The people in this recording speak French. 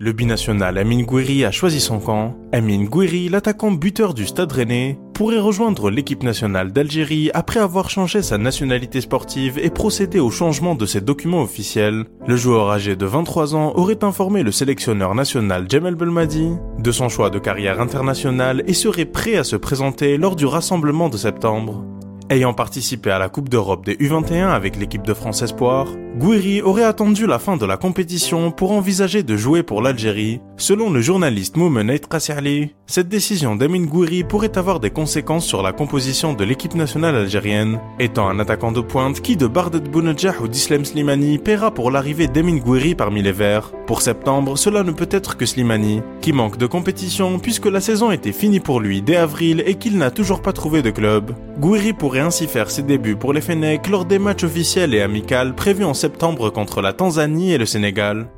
Le binational Amin Gouiri a choisi son camp. Amin Gouiri, l'attaquant buteur du Stade Rennais, pourrait rejoindre l'équipe nationale d'Algérie après avoir changé sa nationalité sportive et procédé au changement de ses documents officiels. Le joueur âgé de 23 ans aurait informé le sélectionneur national Jamel Belmadi de son choix de carrière internationale et serait prêt à se présenter lors du rassemblement de septembre. Ayant participé à la Coupe d'Europe des U21 avec l'équipe de France Espoir, Gouiri aurait attendu la fin de la compétition pour envisager de jouer pour l'Algérie. Selon le journaliste Moumen Trasserli, cette décision d'Amin Gouiri pourrait avoir des conséquences sur la composition de l'équipe nationale algérienne, étant un attaquant de pointe qui de Bardet Bounedjah ou d'Islem Slimani paiera pour l'arrivée d'Amin Gouiri parmi les Verts. Pour septembre, cela ne peut être que Slimani, qui manque de compétition puisque la saison était finie pour lui dès avril et qu'il n'a toujours pas trouvé de club. Gouiri ainsi faire ses débuts pour les Fennecs lors des matchs officiels et amicaux prévus en septembre contre la Tanzanie et le Sénégal.